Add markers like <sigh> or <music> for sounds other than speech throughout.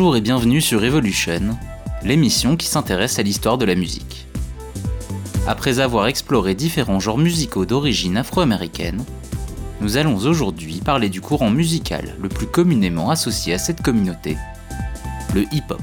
Bonjour et bienvenue sur Evolution, l'émission qui s'intéresse à l'histoire de la musique. Après avoir exploré différents genres musicaux d'origine afro-américaine, nous allons aujourd'hui parler du courant musical le plus communément associé à cette communauté, le hip-hop.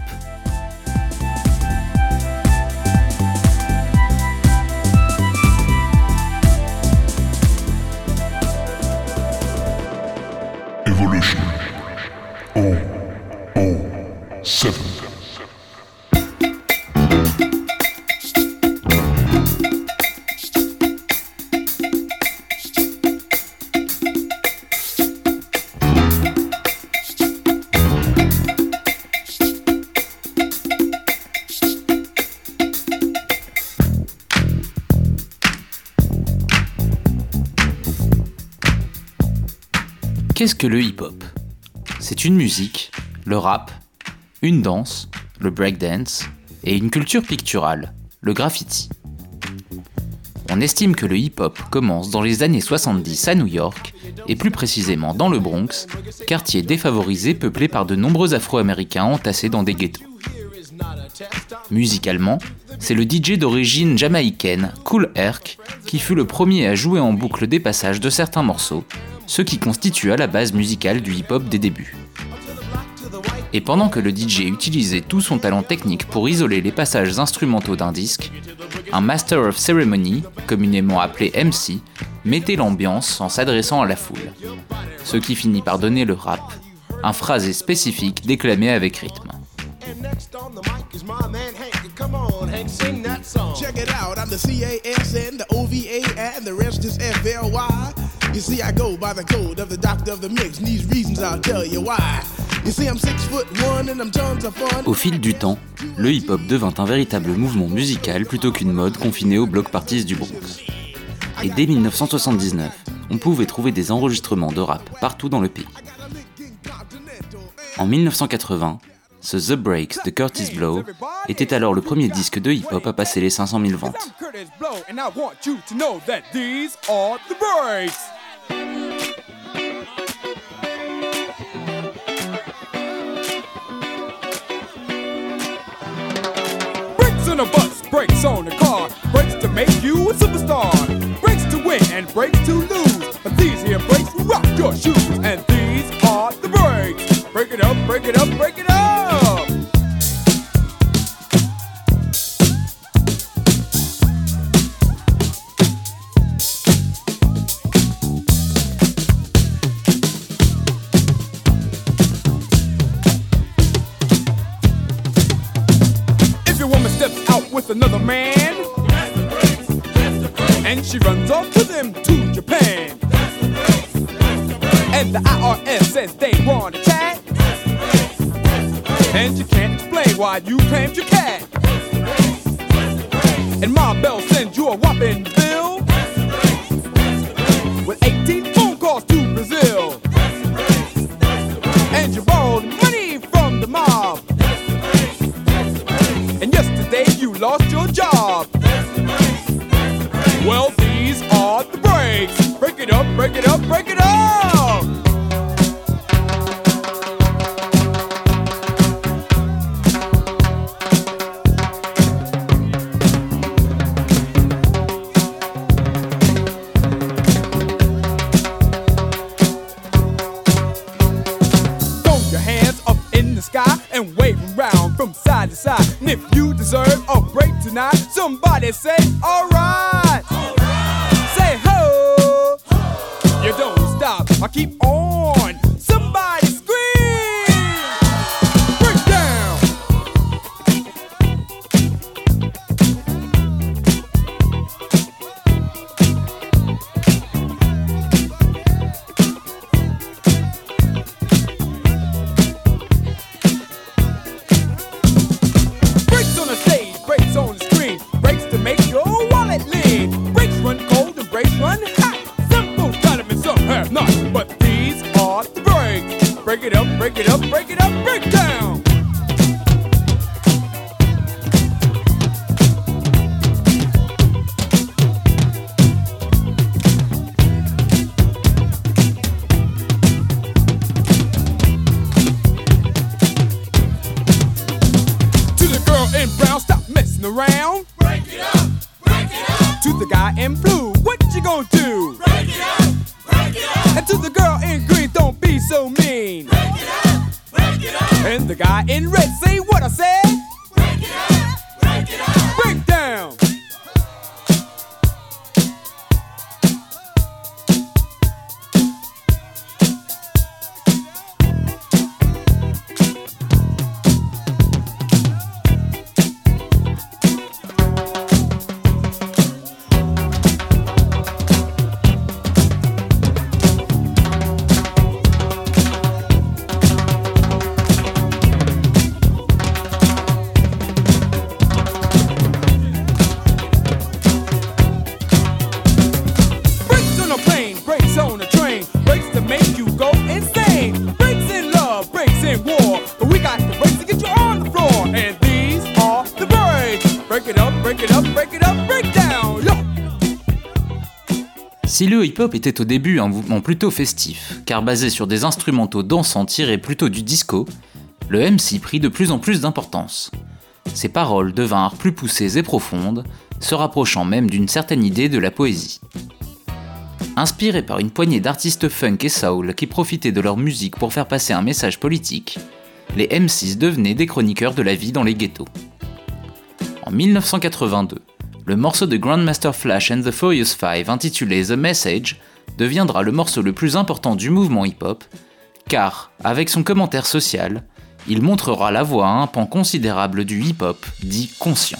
Qu'est-ce que le hip-hop? C'est une musique, le rap, une danse, le breakdance, et une culture picturale, le graffiti. On estime que le hip-hop commence dans les années 70 à New York, et plus précisément dans le Bronx, quartier défavorisé peuplé par de nombreux Afro-Américains entassés dans des ghettos. Musicalement, c'est le DJ d'origine jamaïcaine, Cool Herc, qui fut le premier à jouer en boucle des passages de certains morceaux, ce qui constitua la base musicale du hip-hop des débuts. Et pendant que le DJ utilisait tout son talent technique pour isoler les passages instrumentaux d'un disque, un Master of Ceremony, communément appelé MC, mettait l'ambiance en s'adressant à la foule. Ce qui finit par donner le rap, un phrasé spécifique déclamé avec rythme. You see, I go by the code of the doctor of the mix, and these reasons I'll tell you why. You see, I'm six foot one and I'm tons of fun. Au fil du temps, le hip-hop devint un véritable mouvement musical plutôt qu'une mode confinée aux block parties du Bronx. Et dès 1979, on pouvait trouver des enregistrements de rap partout dans le pays. En 1980, ce The Breaks de Curtis Blow était alors le premier disque de hip-hop à passer les 500 000 ventes. On a bus, brakes on a car, brakes to make you a superstar, brakes to win and brakes to lose. But these here brakes rock your shoes, and these are the brakes. Break it up, break it up, break it up. Another man, and she runs off with him to Japan, and the IRS says they want a chat, and you can't explain why you claimed your cat, and Ma Bell sends you a whopping bill. With 18 Break it up, break it up, down. Break it up, break it up. To the guy in blue, what you gonna do? Break it up, break it up. And to the girl in green, don't be so mean. Break it up, break it up. And the guy in red, say what I said. Le hip-hop était au début un mouvement plutôt festif, car basé sur des instrumentaux dansants tirés plutôt du disco, le MC prit de plus en plus d'importance. Ses paroles devinrent plus poussées et profondes, se rapprochant même d'une certaine idée de la poésie. Inspirés par une poignée d'artistes funk et soul qui profitaient de leur musique pour faire passer un message politique, les M6 devenaient des chroniqueurs de la vie dans les ghettos. En 1982, le morceau de Grandmaster Flash and the Furious Five intitulé The Message deviendra le morceau le plus important du mouvement hip-hop, car, avec son commentaire social, il montrera la voie à un pan considérable du hip-hop dit conscient.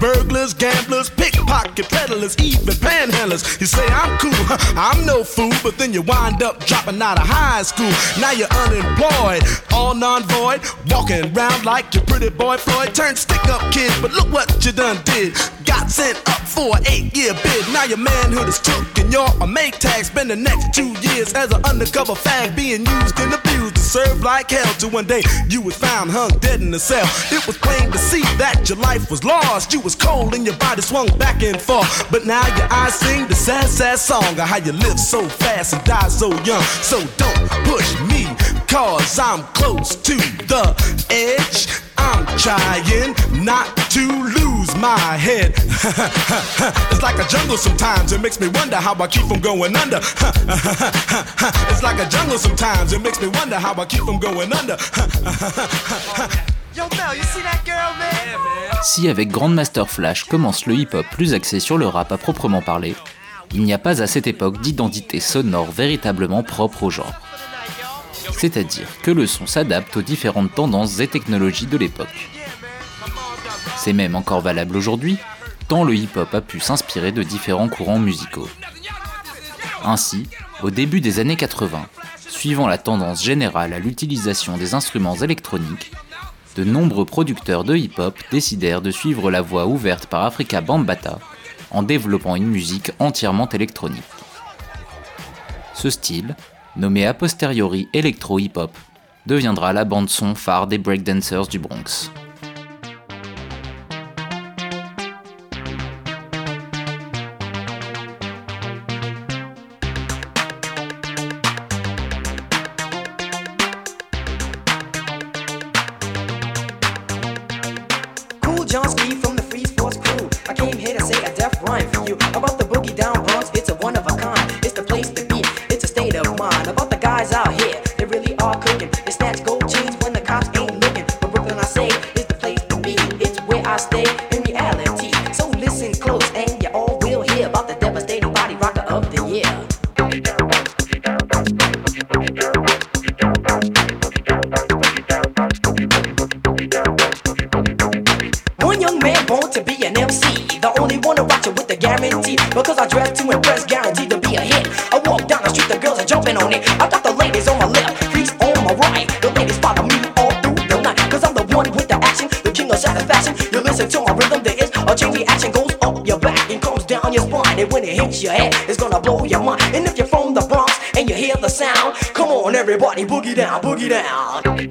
burglars, gamblers, pickpocket peddlers, even panhandlers. You say I'm cool, I'm no fool, but then you wind up dropping out of high school. Now you're unemployed, all non-void, walking around like your pretty boy Floyd. Turned stick-up kid, but look what you done did. Got sent up for an eight-year bid. Now your manhood is took and you're a make tag. Spend the next two years as an undercover fag, being used and abused to serve like hell. Till one day you was found hung dead in a cell. It was plain to see that your life was lost. You was cold and your body swung back and forth. But now your eyes sing the sad, sad song of how you live so fast and die so young. So don't push me, cause I'm close to the edge. I'm trying not to lose my head. <laughs> it's like a jungle sometimes, it makes me wonder how I keep from going under. <laughs> it's like a jungle sometimes, it makes me wonder how I keep from going under. <laughs> Si avec Grandmaster Flash commence le hip-hop plus axé sur le rap à proprement parler, il n'y a pas à cette époque d'identité sonore véritablement propre au genre. C'est-à-dire que le son s'adapte aux différentes tendances et technologies de l'époque. C'est même encore valable aujourd'hui, tant le hip-hop a pu s'inspirer de différents courants musicaux. Ainsi, au début des années 80, suivant la tendance générale à l'utilisation des instruments électroniques, de nombreux producteurs de hip-hop décidèrent de suivre la voie ouverte par Africa Bambata en développant une musique entièrement électronique. Ce style, nommé a posteriori Electro Hip Hop, deviendra la bande-son phare des breakdancers du Bronx. Everybody, boogie down, boogie down.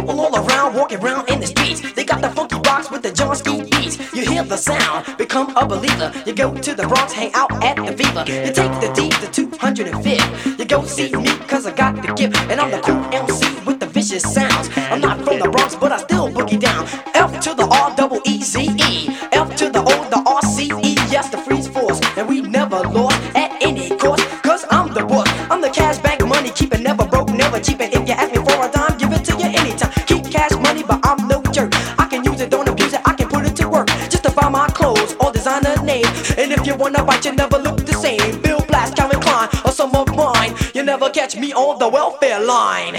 People all around walking around in the streets. They got the funky box with the John Ski beats. You hear the sound, become a believer. You go to the Bronx, hang out at the Viva. You take the D to 205. You go see me, cause I got the gift. And I'm the cool MC with the vicious sounds. I'm not from the Bronx, but I still boogie down. F to the R double E Z catch me on the welfare line.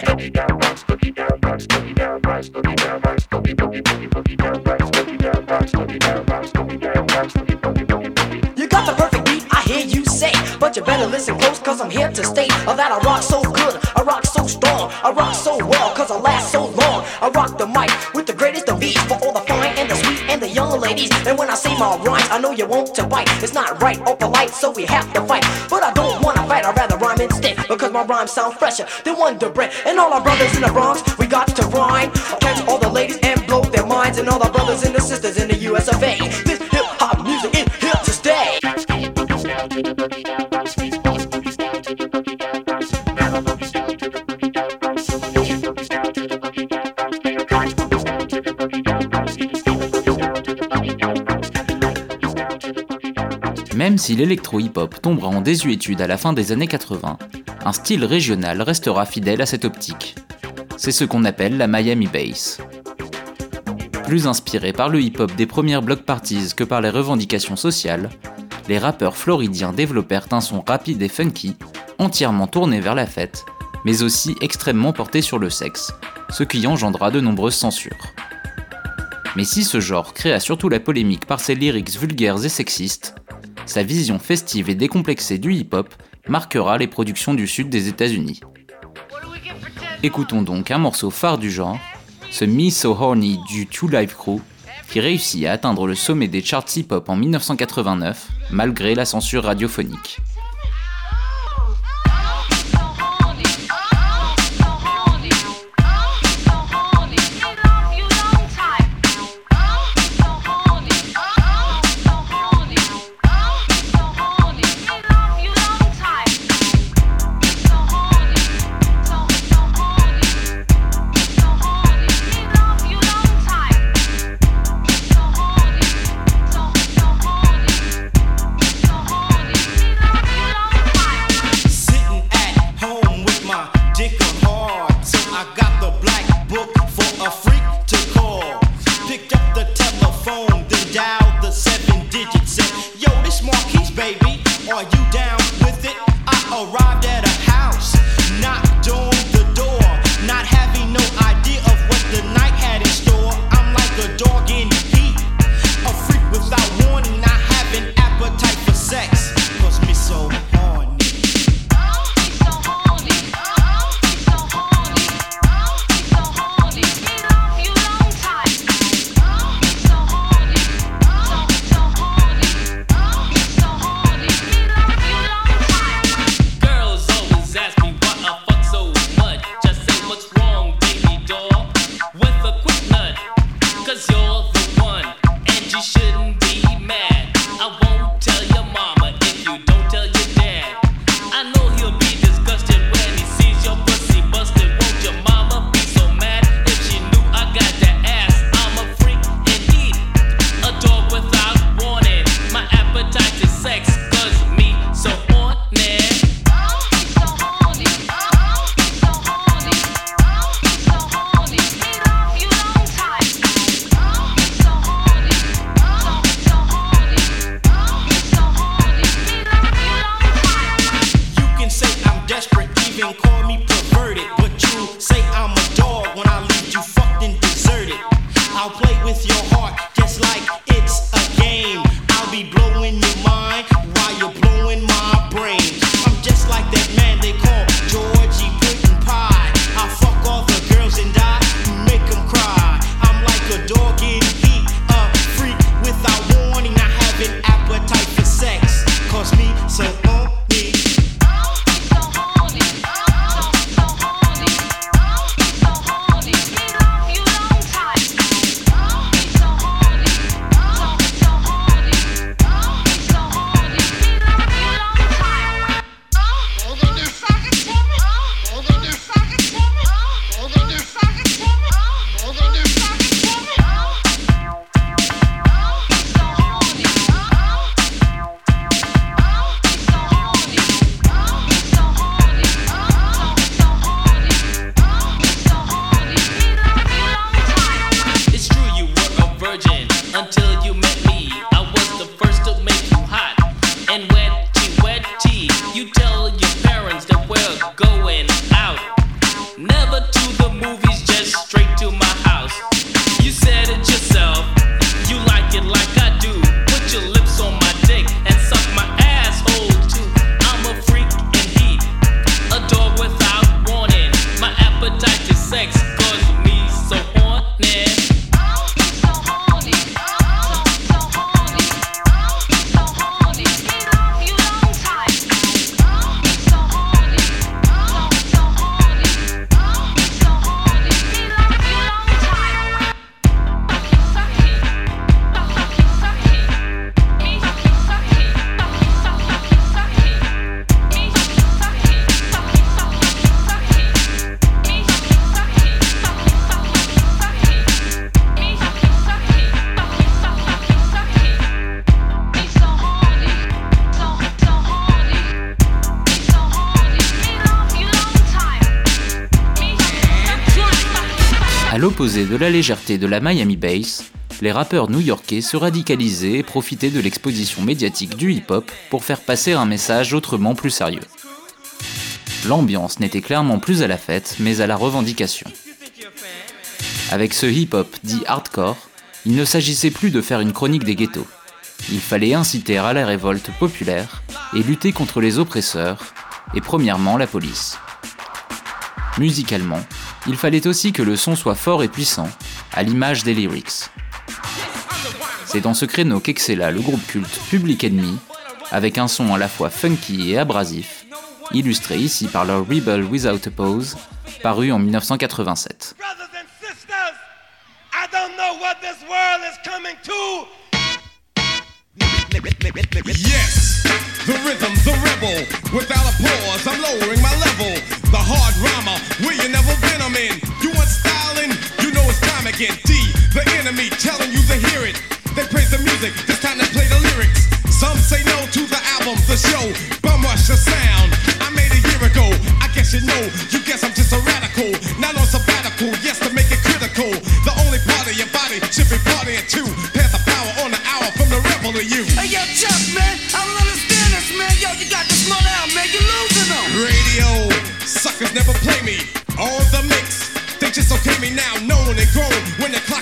You got the perfect beat, I hear you say. But you better listen close, cause I'm here to stay. Oh, that I rock so good, I rock so strong, I rock so well, cause I last so long. I rock the mic with the greatest of ease for all the fine and the sweet and the young ladies. And when I say my rhymes, I know you want to bite. It's not right or polite, so we have to fight. But I don't sound fresher than Wonder Bread. And all our brothers in the Bronx, we got to rhyme. Catch all the ladies and blow their minds. And all our brothers and the sisters in the US of A. This hip hop music is here to stay. Même si l'électro-hip-hop tombera en désuétude à la fin des années 80, un style régional restera fidèle à cette optique. C'est ce qu'on appelle la Miami Bass. Plus inspiré par le hip-hop des premières block parties que par les revendications sociales, les rappeurs floridiens développèrent un son rapide et funky, entièrement tourné vers la fête, mais aussi extrêmement porté sur le sexe, ce qui engendra de nombreuses censures. Mais si ce genre créa surtout la polémique par ses lyrics vulgaires et sexistes, sa vision festive et décomplexée du hip-hop marquera les productions du sud des États-Unis. Écoutons donc un morceau phare du genre, ce Me So Horny du Two Live Crew, qui réussit à atteindre le sommet des charts hip-hop en 1989, malgré la censure radiophonique. La légèreté de la Miami Bass, les rappeurs new-yorkais se radicalisaient et profitaient de l'exposition médiatique du hip-hop pour faire passer un message autrement plus sérieux. L'ambiance n'était clairement plus à la fête, mais à la revendication. Avec ce hip-hop dit hardcore, il ne s'agissait plus de faire une chronique des ghettos. Il fallait inciter à la révolte populaire et lutter contre les oppresseurs, et premièrement la police. Musicalement, il fallait aussi que le son soit fort et puissant, à l'image des lyrics. C'est dans ce créneau qu'excella le groupe culte Public Enemy, avec un son à la fois funky et abrasif, illustré ici par leur Rebel Without a Pause, paru en 1987. Brothers and sisters, I don't know what this world is coming to. Yes, the rhythm, the rebel. Without a pause, I'm lowering my level. The hard rhymer, where you never been, I'm in. You want styling? You know it's time again. D, the enemy, telling you to hear it. They praise the music, it's time to play the lyrics. Some say no to the album, the show. Bum rush the sound. I made a year ago. I guess you know. You guess I'm just a radical. Not on sabbatical. Yes, to make it critical. The only part of your body should be partying too. Pass the power on the hour from the rebel to you. Hey, yo, Chuck, man, I don't Yo, you got this. You're losing them. Radio suckers never play me on the mix. They just okay me now, known and grown. When they're clocking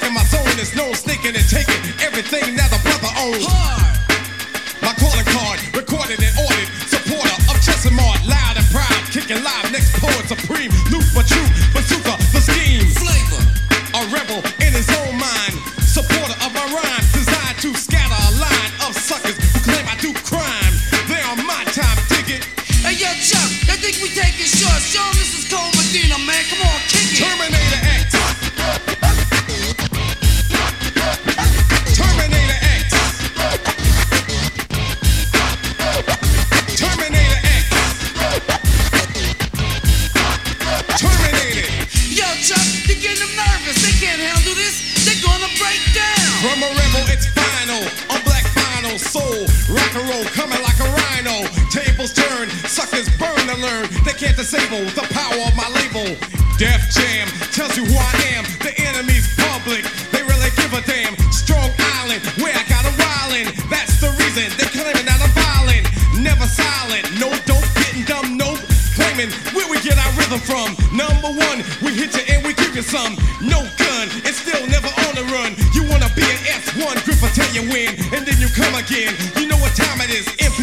from. Number one, we hit you and we give you some. No gun, and still never on the run. You wanna be an S1 grip tell you when, and then you come again. You know what time it is. Impeach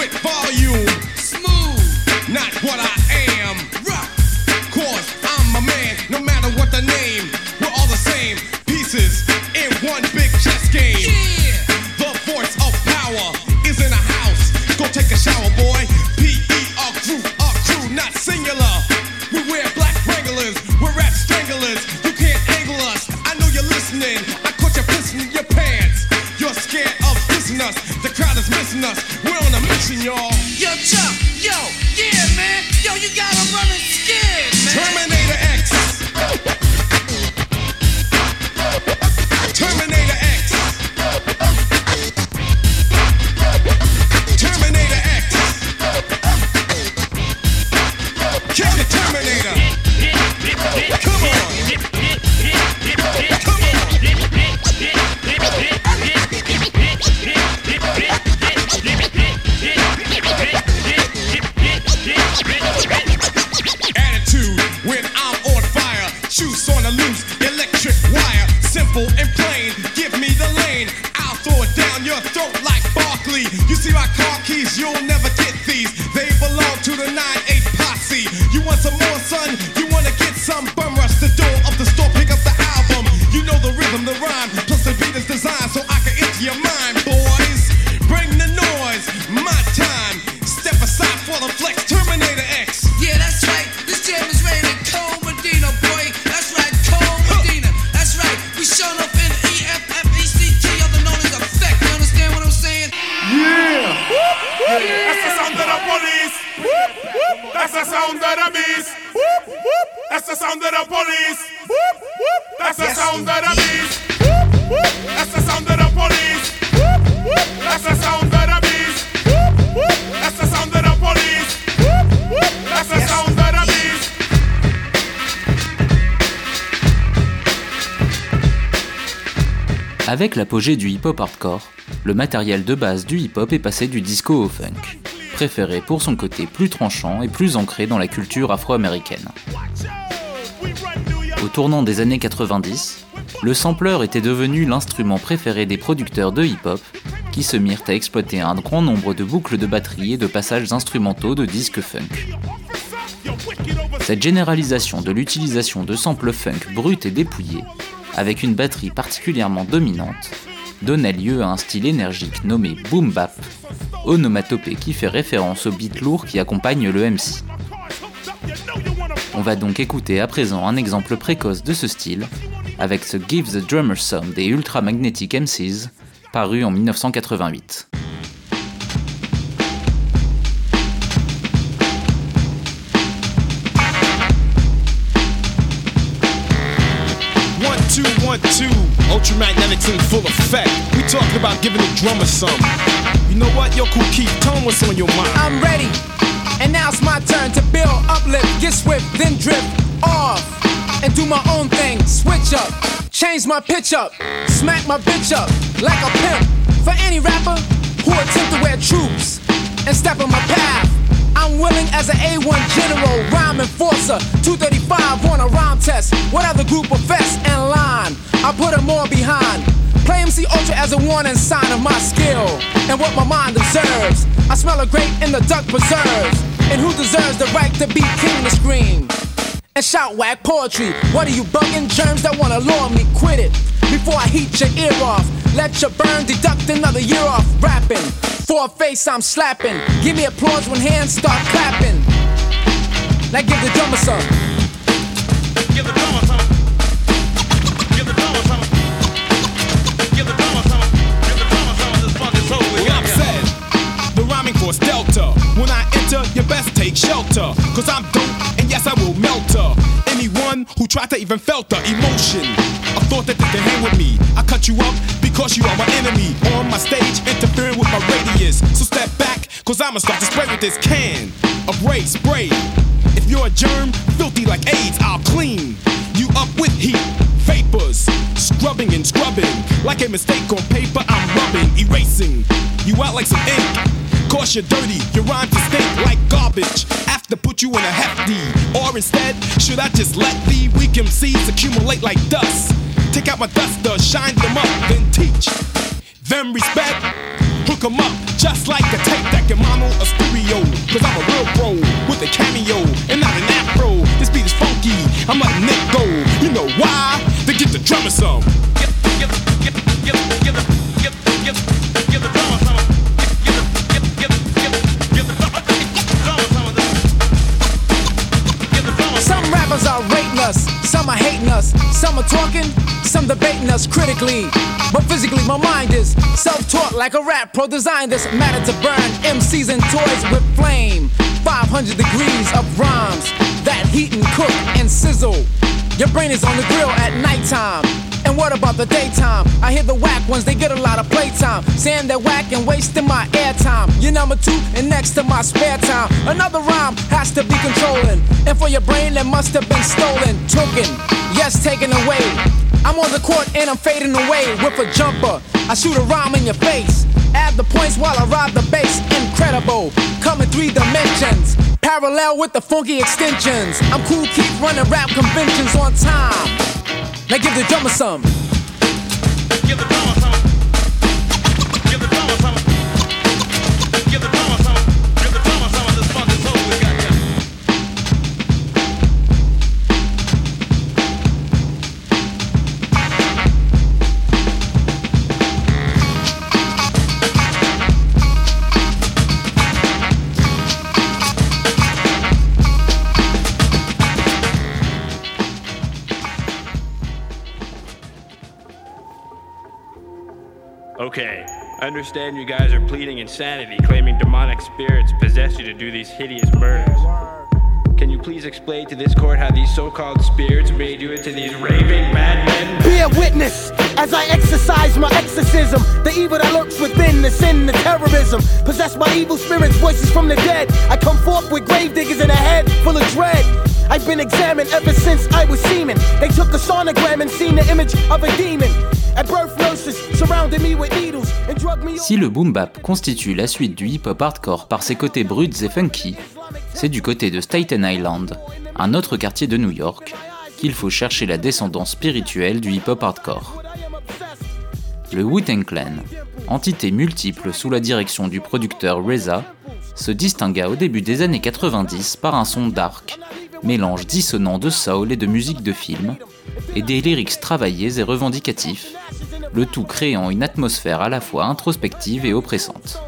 with volume. You'll never Avec l'apogée du hip-hop hardcore, le matériel de base du hip-hop est passé du disco au funk, préféré pour son côté plus tranchant et plus ancré dans la culture afro-américaine. Au tournant des années 90, le sampler était devenu l'instrument préféré des producteurs de hip-hop qui se mirent à exploiter un grand nombre de boucles de batterie et de passages instrumentaux de disques funk. Cette généralisation de l'utilisation de samples funk bruts et dépouillés, avec une batterie particulièrement dominante, donnait lieu à un style énergique nommé boom bap, onomatopée qui fait référence au beat lourd qui accompagne le MC. On va donc écouter à présent un exemple précoce de ce style, avec ce Give the Drummer Some des Ultra Magnetic MCs, paru en 1988. Two, one, two. Ultramagnetics in full effect. We talking about giving the drummer some. You know what? Yo, Kool Keith, tell 'em what's on your mind. I'm ready. And now it's my turn to build, uplift, get swift, then drift off. And do my own thing, switch up, change my pitch up, smack my bitch up like a pimp. For any rapper who attempt to wear troops and step on my path, I'm willing as an A1 general, rhyme enforcer, 235 on a rhyme test. What other group of vests and line? I put them all behind. Play MC Ultra as a warning sign of my skill and what my mind deserves. I smell a grape in the duck preserves. And who deserves the right to be king to scream? And shout whack poetry. What are you bugging? Germs that wanna lure me, quit it. Before I heat your ear off. Let your burn deduct another year off rapping. For a face I'm slapping. Give me applause when hands start clapping. Now give the drummer some. Give the drummer some. Give the drummer some. Give the drummer some. Give the drummer some of this funky soul Well, I'm here. said, the rhyming force Delta. When I enter, you best take shelter. Cause I'm dope, and yes, I will melt her. Anyone who tried to even felt the emotion, a thought that they can hang with me. I cut you up because you are my enemy. On my stage, interfering with my radius. So step back, cause I'ma start to spray with this can of ray spray. If you're a germ, filthy like AIDS, I'll clean you up with heat. Vapors, scrubbing and scrubbing. Like a mistake on paper, I'm rubbing, erasing you out like some ink. Cause you're dirty, your rhymes stink like garbage. Have to put you in a hefty. Or instead, should I just let the weak MCs accumulate like dust? Take out my duster, shine them up, then teach them respect. Hook 'em up, just like a tape that can mono a stereo. Cause I'm a real pro with a cameo and not an afro. This beat is funky, I'm letting drummer some. Some rappers are rating us, some are hating us, some are talking, some debating us critically. But physically, my mind is self taught like a rap pro designed this matter to burn MCs and toys with flame. 500 degrees of rhymes that heat and cook and sizzle. Your brain is on the grill at nighttime. And what about the daytime? I hear the whack ones, they get a lot of playtime. Saying they're whack and wasting my airtime. You're number two and next to my spare time. Another rhyme has to be controlling. And for your brain, that must have been stolen. Token, yes, taken away. I'm on the court and I'm fading away with a jumper. I shoot a rhyme in your face. Add the points while I ride the bass. Incredible, coming three dimensions. Parallel with the funky extensions. I'm cool, keep running rap conventions on time. Now give the drummer some. Give the drummer Okay, I understand you guys are pleading insanity, claiming demonic spirits possess you to do these hideous murders. Can you please explain to this court how these so-called spirits made you into these raving madmen? Be a witness as I exercise my exorcism. The evil that lurks within, the sin, the terrorism. Possessed by evil spirits, voices from the dead. I come forth with grave diggers in a head full of dread. I've been examined ever since I was semen. Si le boom bap constitue la suite du hip-hop hardcore par ses côtés bruts et funky, c'est du côté de Staten Island, un autre quartier de New York, qu'il faut chercher la descendance spirituelle du hip-hop hardcore. Le Wu-Tang Clan, entité multiple sous la direction du producteur Reza, se distingua au début des années 90 par un son dark, mélange dissonant de soul et de musique de film, et des lyrics travaillés et revendicatifs, le tout créant une atmosphère à la fois introspective et oppressante.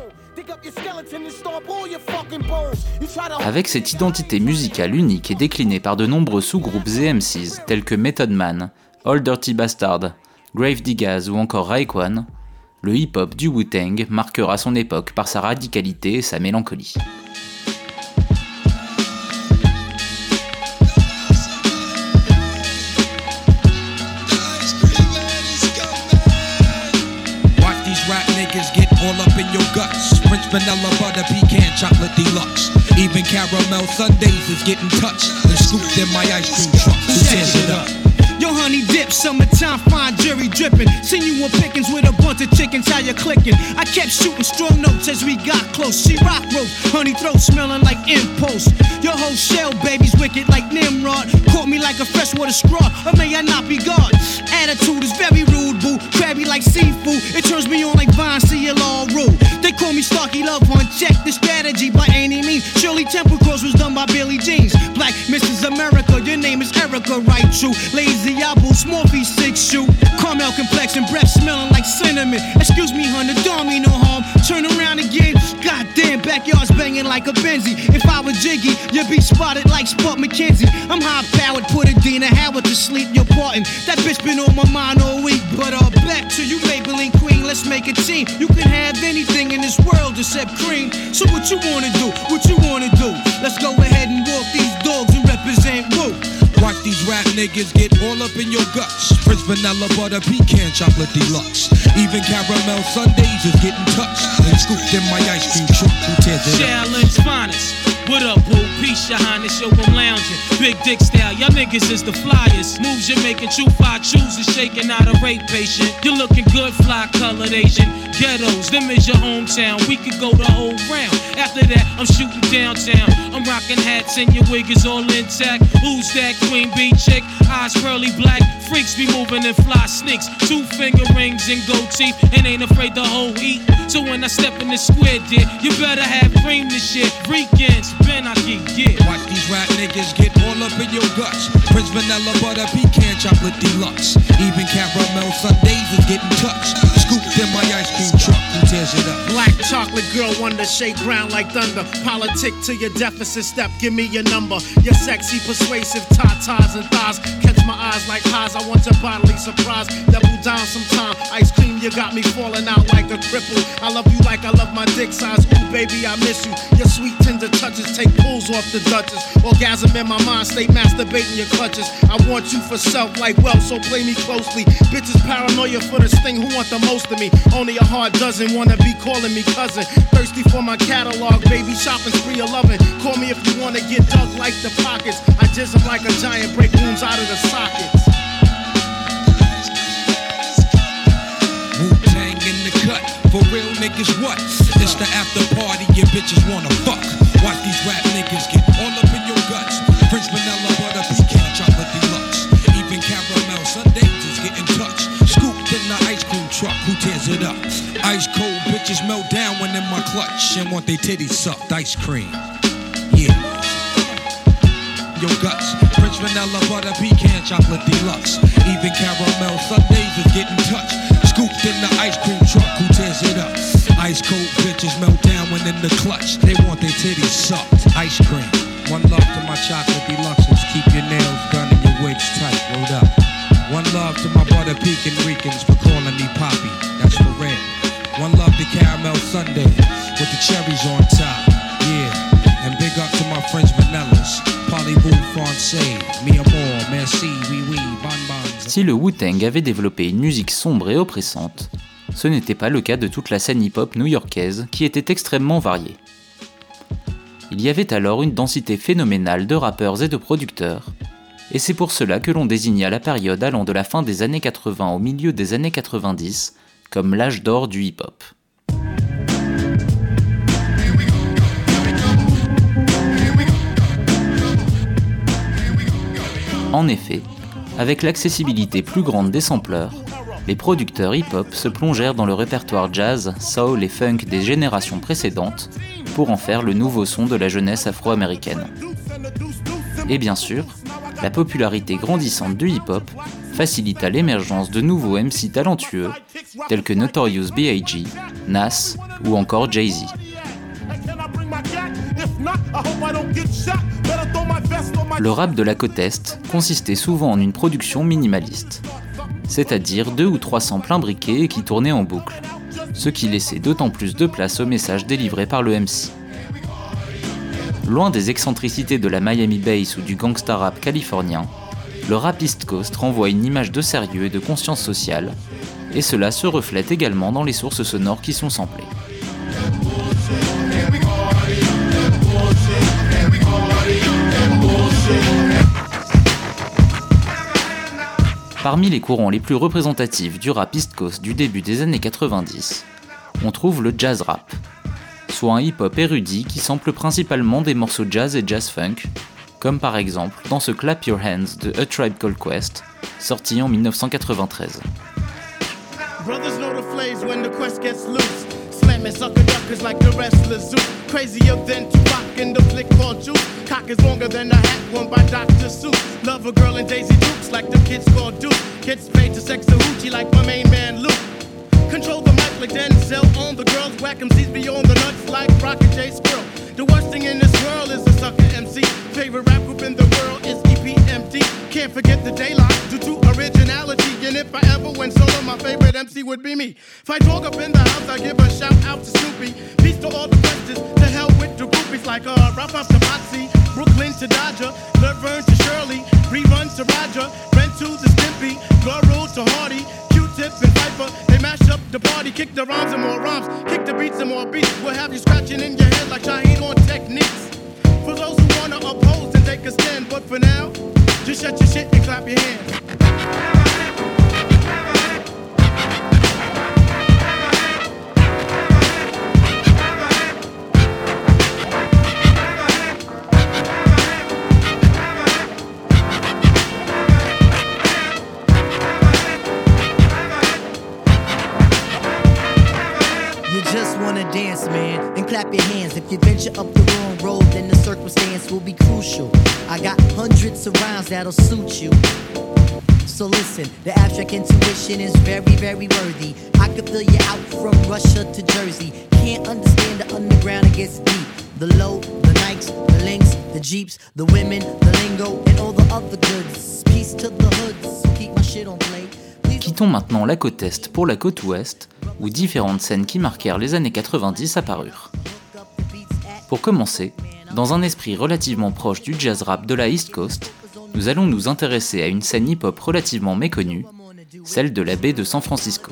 Avec cette identité musicale unique et déclinée par de nombreux sous-groupes et MCs tels que Method Man, Old Dirty Bastard, Grave Diggaz ou encore Raekwon, le hip-hop du Wu-Tang marquera son époque par sa radicalité et sa mélancolie. Vanilla butter pecan chocolate deluxe. Even caramel sundaes is getting touched and scooped in my ice cream truck. Who it up? Yo, honey dip, summertime fine jury dripping. Seen you on pickings with a bunch of chickens, how you clicking? I kept shooting strong notes as we got close. She rock rope, honey throat smelling like impulse. Your whole shell, baby's wicked like Nimrod. Caught me like a freshwater straw, or may I not be God? Attitude is very rude, boo. Crabby like seafood, it turns me on like Vine, all rude. They call me Starky Love One. check the strategy by any means. Shirley Temple Cross was done by Billy Jeans. Black Mrs. America, your name is Erica, right? True. Lazy Small feet, six shoe. Caramel complexion, breath smelling like cinnamon. Excuse me, hun, the don't mean no harm. Turn around again. Goddamn, backyard's banging like a Benzie. If I was Jiggy, you'd be spotted like Spud MacKenzie. I'm high powered, put Adina Howard to sleep. You're parting. That bitch been on my mind all week. But uh, back to you, Maybelline Queen. Let's make a team. You can have anything in this world except cream. So what you wanna do? What you wanna do? Let's go ahead and walk these dogs and represent Wu. Watch these rap niggas get all up in your guts. French vanilla butter pecan chocolate deluxe. Even caramel sundaes is getting touched and scooped in my ice cream truck. Who tears it up? Finest. What up, boo? Peace, your highness, yo, I'm lounging. Big dick style, y'all niggas is the flyers. Moves you're making, true fly chooses, shaking out a rape patient. You're looking good, fly colored Asian. Ghettos, them is your hometown. We could go the whole round. After that, I'm shooting downtown. I'm rocking hats and your wig is all intact. Who's that queen bee chick? Eyes pearly black. Freaks be moving and fly sneaks. Two finger rings and gold teeth and ain't afraid to whole heat. So when I step in the square, dear, you better have cream this shit. Weekends, Ben, I get. Watch these rap niggas get all up in your guts. Prince vanilla butter pecan chocolate deluxe. Even caramel sundaes is getting touched. Scooped in my ice cream truck. Tears up? Black chocolate girl, wonder shake ground like thunder. Politic to your deficit step, give me your number. Your sexy, persuasive tatas and thighs. Catch my eyes like highs, I want your bodily surprise. Double down sometime. Ice cream, you got me falling out like a cripple. I love you like I love my dick size. Ooh, baby, I miss you. Your sweet, tender touches take pulls off the Duchess. Orgasm in my mind, stay masturbating your clutches. I want you for self like wealth, so play me closely. Bitches paranoia for this thing, who want the most of me? Only a hard dozen wanna be calling me cousin. Thirsty for my catalog, baby, shopping spree 11. Call me if you wanna get dug like the pockets. I just am like a giant, break wounds out of the sockets. Wu Tang in the cut. For real niggas, what? It's the after party, your bitches wanna fuck. Watch these rap niggas get all up in your guts. French vanilla Who tears it up? Ice cold bitches melt down when in my clutch and want their titties sucked. Ice cream. Yeah. Your guts. French vanilla butter pecan chocolate deluxe. Even caramel sundaes is getting touched. Scooped in the ice cream truck. Who tears it up? Ice cold bitches melt down when in the clutch. They want their titties sucked. Ice cream. One love to my chocolate deluxes. Keep your nails done and your wigs tight. Rolled up. One love to my butter pecan Ricans for calling Si le Wu-Tang avait développé une musique sombre et oppressante, ce n'était pas le cas de toute la scène hip-hop new-yorkaise qui était extrêmement variée. Il y avait alors une densité phénoménale de rappeurs et de producteurs, et c'est pour cela que l'on désigna la période allant de la fin des années 80 au milieu des années 90 comme l'âge d'or du hip-hop. En effet, avec l'accessibilité plus grande des sampleurs, les producteurs hip-hop se plongèrent dans le répertoire jazz, soul et funk des générations précédentes pour en faire le nouveau son de la jeunesse afro-américaine. Et bien sûr, la popularité grandissante du hip-hop facilita l'émergence de nouveaux MC talentueux tels que Notorious B.I.G., Nas ou encore Jay-Z. Le rap de la côte Est consistait souvent en une production minimaliste, c'est-à-dire deux ou trois samples imbriqués qui tournaient en boucle, ce qui laissait d'autant plus de place au message délivré par le MC. Loin des excentricités de la Miami Bass ou du gangsta rap californien, le rap East Coast renvoie une image de sérieux et de conscience sociale, et cela se reflète également dans les sources sonores qui sont samplées. Parmi les courants les plus représentatifs du rap East Coast du début des années 90, on trouve le jazz rap, soit un hip-hop érudit qui sample principalement des morceaux jazz et jazz funk, comme par exemple dans ce Clap Your Hands de A Tribe Called Quest, sorti en 1993. Brothers know the flames when the quest gets loose. Slamming sucker duckers like the wrestler zoo. Crazier than Tupac in the flick called Juice. Cock is longer than a hat worn by Dr. Seuss. Love a girl in Daisy Dukes like the kids called Duke. Kids paid to sex a hoochie like my main man Luke. Control the mic like Denzel on the girls. Whack MCs beyond the nuts like Rocket J Squirrel. The worst thing in this world is a sucker MC. Favorite rap group in the world is EPMD. Can't forget the daylight due to originality. And if I ever went solo, my favorite MC would be me. If I talk up in the house, I give a shout out to Snoopy. Peace to all the questions. To hell with the groupies like uh, Ralph to Potsy, Brooklyn to Dodger, Laverne to Shirley, Rerun to Roger, Ren to the Stimpy, Laurel to Hardy, Q-Tip and Phifer. Mash up the party, kick the rhymes and more rhymes, kick the beats and more beats. We'll have you scratching in your head like Shaheed on techniques. For those who wanna oppose and take a stand, but for now, just shut your shit and clap your hands. Clap your hands. If you venture up the wrong road, then the circumstance will be crucial. I got hundreds of rounds that'll suit you. So listen, the abstract intuition is very, very worthy. I could fill you out from Russia to Jersey. Can't understand the underground, it gets deep. The low, the Nikes, the links, the Jeeps, the women, the lingo, and all the other goods. Peace to the hoods, keep my shit on play. Quittons maintenant la côte Est pour la côte Ouest, où différentes scènes qui marquèrent les années 90 apparurent. Pour commencer, dans un esprit relativement proche du jazz rap de la East Coast, nous allons nous intéresser à une scène hip-hop relativement méconnue, celle de la baie de San Francisco.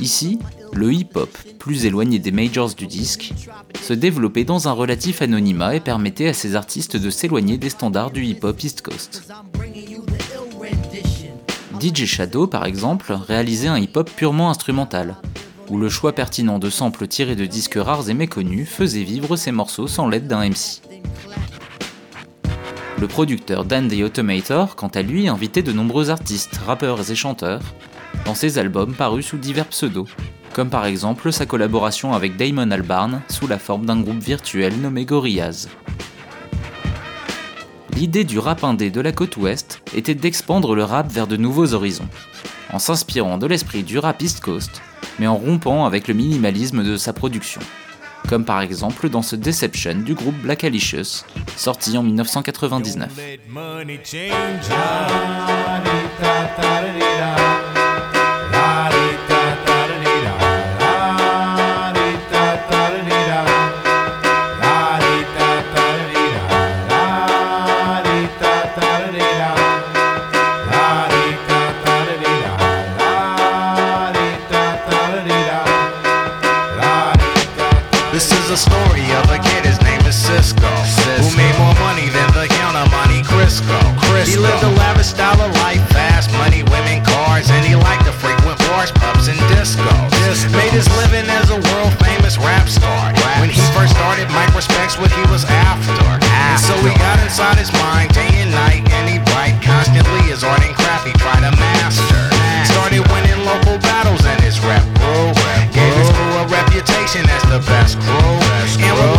Ici, le hip-hop, plus éloigné des majors du disque, se développait dans un relatif anonymat et permettait à ses artistes de s'éloigner des standards du hip-hop East Coast. DJ Shadow, par exemple, réalisait un hip-hop purement instrumental, où le choix pertinent de samples tirés de disques rares et méconnus faisait vivre ses morceaux sans l'aide d'un MC. Le producteur Dan Automator, quant à lui, invitait de nombreux artistes, rappeurs et chanteurs dans ses albums parus sous divers pseudos, comme par exemple sa collaboration avec Damon Albarn sous la forme d'un groupe virtuel nommé Gorillaz. L'idée du rap indé de la côte ouest était d'expandre le rap vers de nouveaux horizons, en s'inspirant de l'esprit du rap East Coast, mais en rompant avec le minimalisme de sa production, comme par exemple dans ce Deception du groupe Black Alicious, sorti en 1999. The best crew. And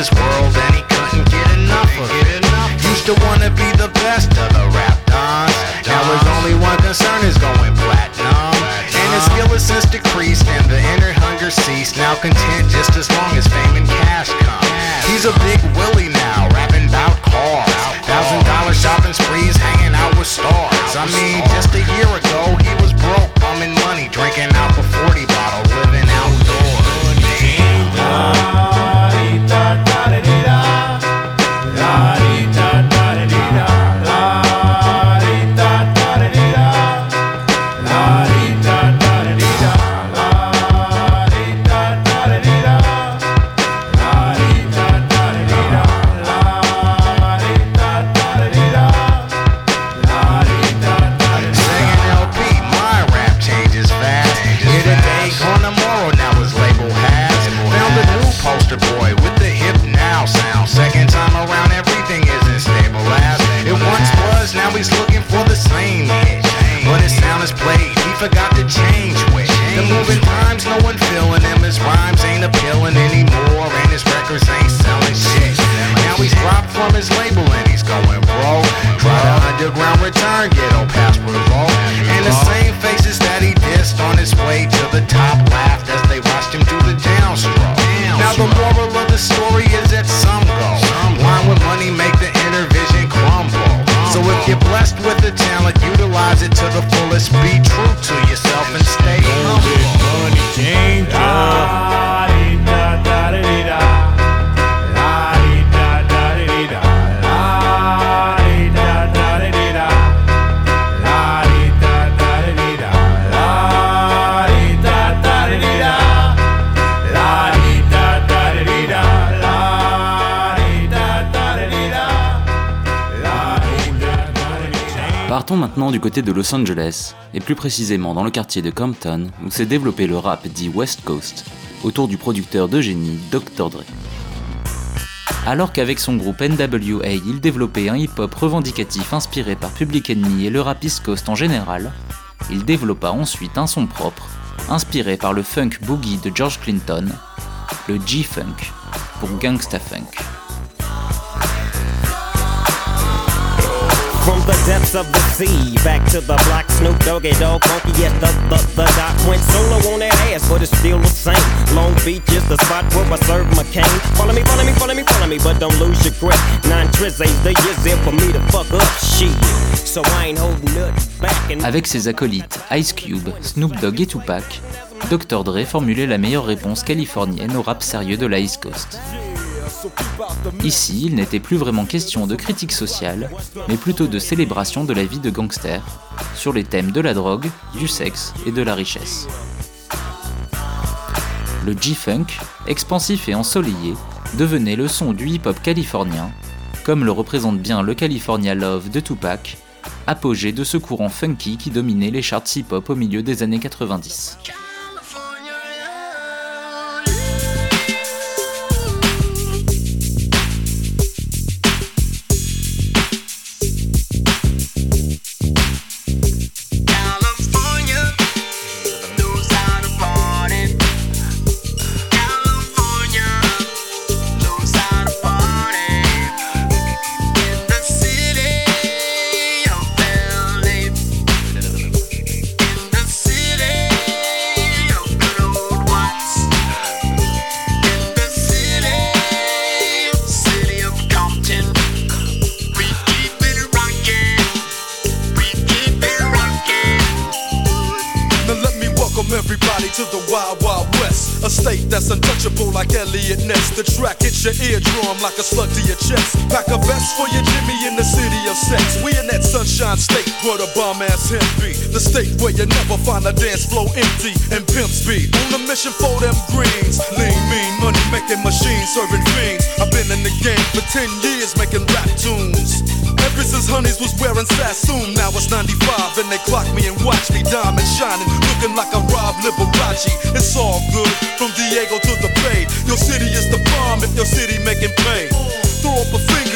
up world fullest. Be maintenant du côté de Los Angeles, et plus précisément dans le quartier de Compton, où s'est développé le rap dit West Coast, autour du producteur de génie Dr. Dre. Alors qu'avec son groupe NWA, il développait un hip-hop revendicatif inspiré par Public Enemy et le rap East Coast en général, il développa ensuite un son propre, inspiré par le funk boogie de George Clinton, le G-Funk, pour Gangsta Funk. From the depths of the sea, back to the block, Snoop Doggy Dogg, funky yes, the, the, the doc went solo on that ass, but it's still the same. Long Beach is the spot where I serve my cane. Follow me, follow me, follow me, follow me, but don't lose your grip. Nine tris ain't the years there for me to fuck up shit. So I ain't holding nothing back. And Avec ses acolytes Ice Cube, Snoop Dogg et Tupac, Dr. Dre formulait la meilleure réponse californienne au rap sérieux de East Coast. Ici, il n'était plus vraiment question de critique sociale, mais plutôt de célébration de la vie de gangster, sur les thèmes de la drogue, du sexe et de la richesse. Le G-Funk, expansif et ensoleillé, devenait le son du hip-hop californien, comme le représente bien le California Love de Tupac, apogée de ce courant funky qui dominait les charts hip-hop au milieu des années 90. where you never find a dance floor empty and pimp speed. On the mission for them greens, lean, mean, money making machines serving fiends. I've been in the game for 10 years making rap tunes. Ever since Honeys was wearing Sassoon, now it's 95 and they clock me and watch me diamond shining, looking like a Rob Liberace. It's all good from Diego to the Bay. Your city is the bomb if your city making pay. Throw up a finger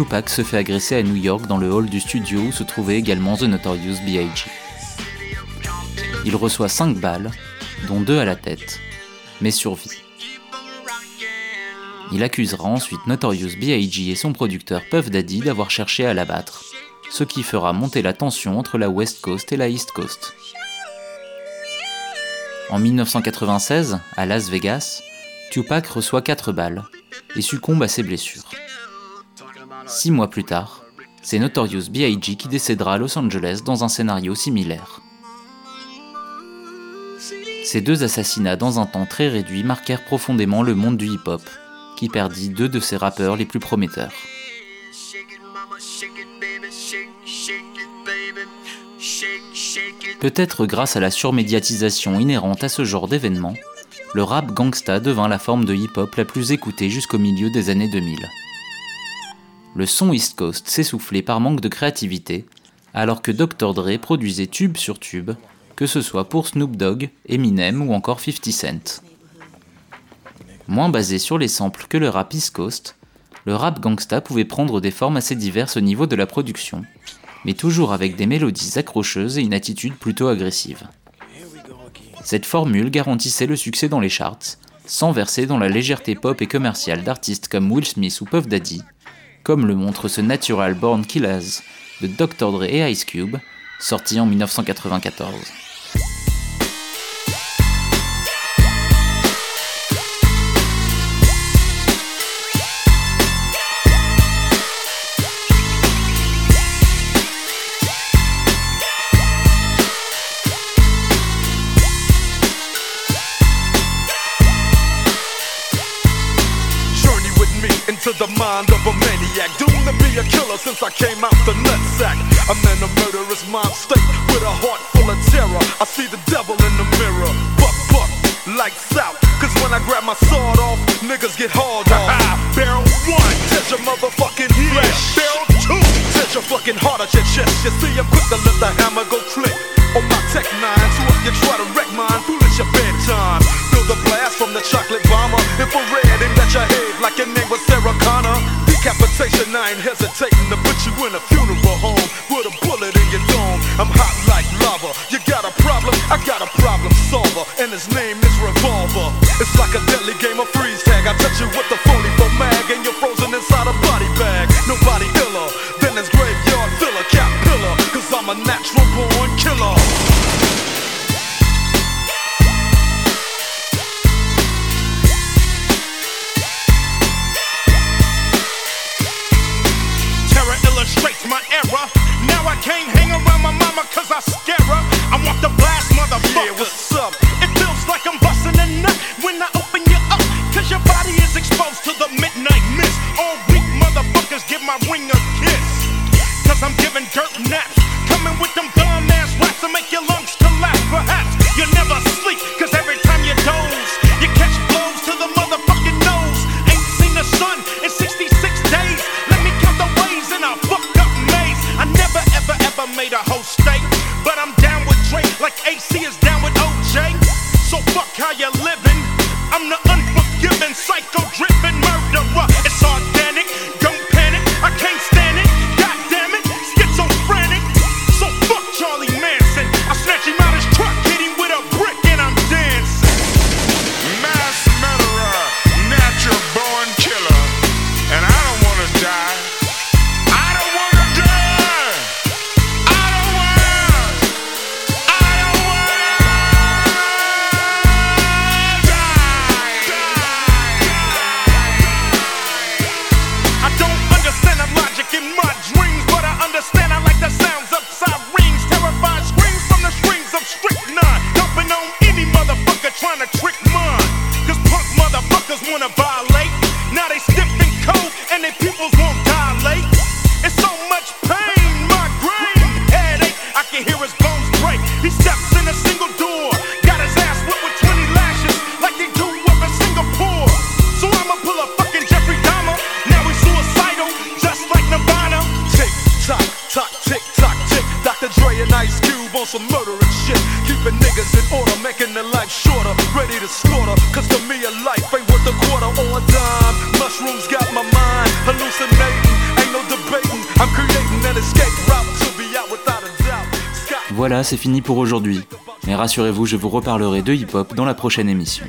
Tupac se fait agresser à New York dans le hall du studio où se trouvait également The Notorious B.I.G. Il reçoit 5 balles, dont 2 à la tête, mais survit. Il accusera ensuite Notorious B.I.G. et son producteur Puff Daddy d'avoir cherché à l'abattre, ce qui fera monter la tension entre la West Coast et la East Coast. En 1996, à Las Vegas, Tupac reçoit 4 balles et succombe à ses blessures. Six mois plus tard, c'est Notorious B.I.G. qui décédera à Los Angeles dans un scénario similaire. Ces deux assassinats dans un temps très réduit marquèrent profondément le monde du hip-hop, qui perdit deux de ses rappeurs les plus prometteurs. Peut-être grâce à la surmédiatisation inhérente à ce genre d'événement, le rap gangsta devint la forme de hip-hop la plus écoutée jusqu'au milieu des années 2000. Le son East Coast s'essoufflait par manque de créativité, alors que Dr. Dre produisait tube sur tube, que ce soit pour Snoop Dogg, Eminem ou encore 50 Cent. Moins basé sur les samples que le rap East Coast, le rap gangsta pouvait prendre des formes assez diverses au niveau de la production, mais toujours avec des mélodies accrocheuses et une attitude plutôt agressive. Cette formule garantissait le succès dans les charts, sans verser dans la légèreté pop et commerciale d'artistes comme Will Smith ou Puff Daddy, comme le montre ce Natural Born Killers de Dr. Dre et Ice Cube, sorti en 1994. Journey with me into the mind of a maniac. Doomed to be a killer since I came out the nutsack. I'm in a murderous mind state with a heart full of terror. I see the devil in the mirror. Buck, buck, lights out. Cause when I grab my sword off, niggas get hauled off. <laughs> Barrel one, touch your motherfucking flesh. Barrel two, touch your fucking heart at your chest. You see, I'm quick to let the hammer go click. On my tech nine, so if you try to wreck mine, Ain't hesitating to put you in a funeral home with a bullet in your dome. I'm hot like lava. You got a problem? I got a problem solver, and his name is Revolver. It's like a deadly game of freeze tag. I touch you with the 44 pour aujourd'hui. Mais rassurez-vous, je vous reparlerai de hip-hop dans la prochaine émission.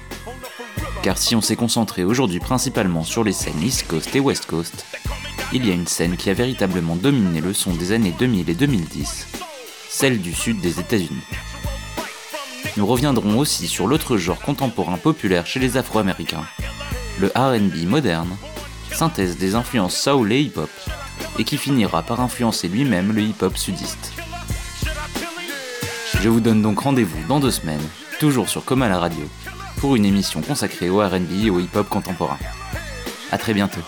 Car si on s'est concentré aujourd'hui principalement sur les scènes East Coast et West Coast, il y a une scène qui a véritablement dominé le son des années 2000 et 2010, celle du sud des États-Unis. Nous reviendrons aussi sur l'autre genre contemporain populaire chez les Afro-Américains, le RB moderne, synthèse des influences soul et hip-hop, et qui finira par influencer lui-même le hip-hop sudiste. Je vous donne donc rendez-vous dans deux semaines, toujours sur Comme à la radio, pour une émission consacrée au RB et au hip-hop contemporain. A très bientôt.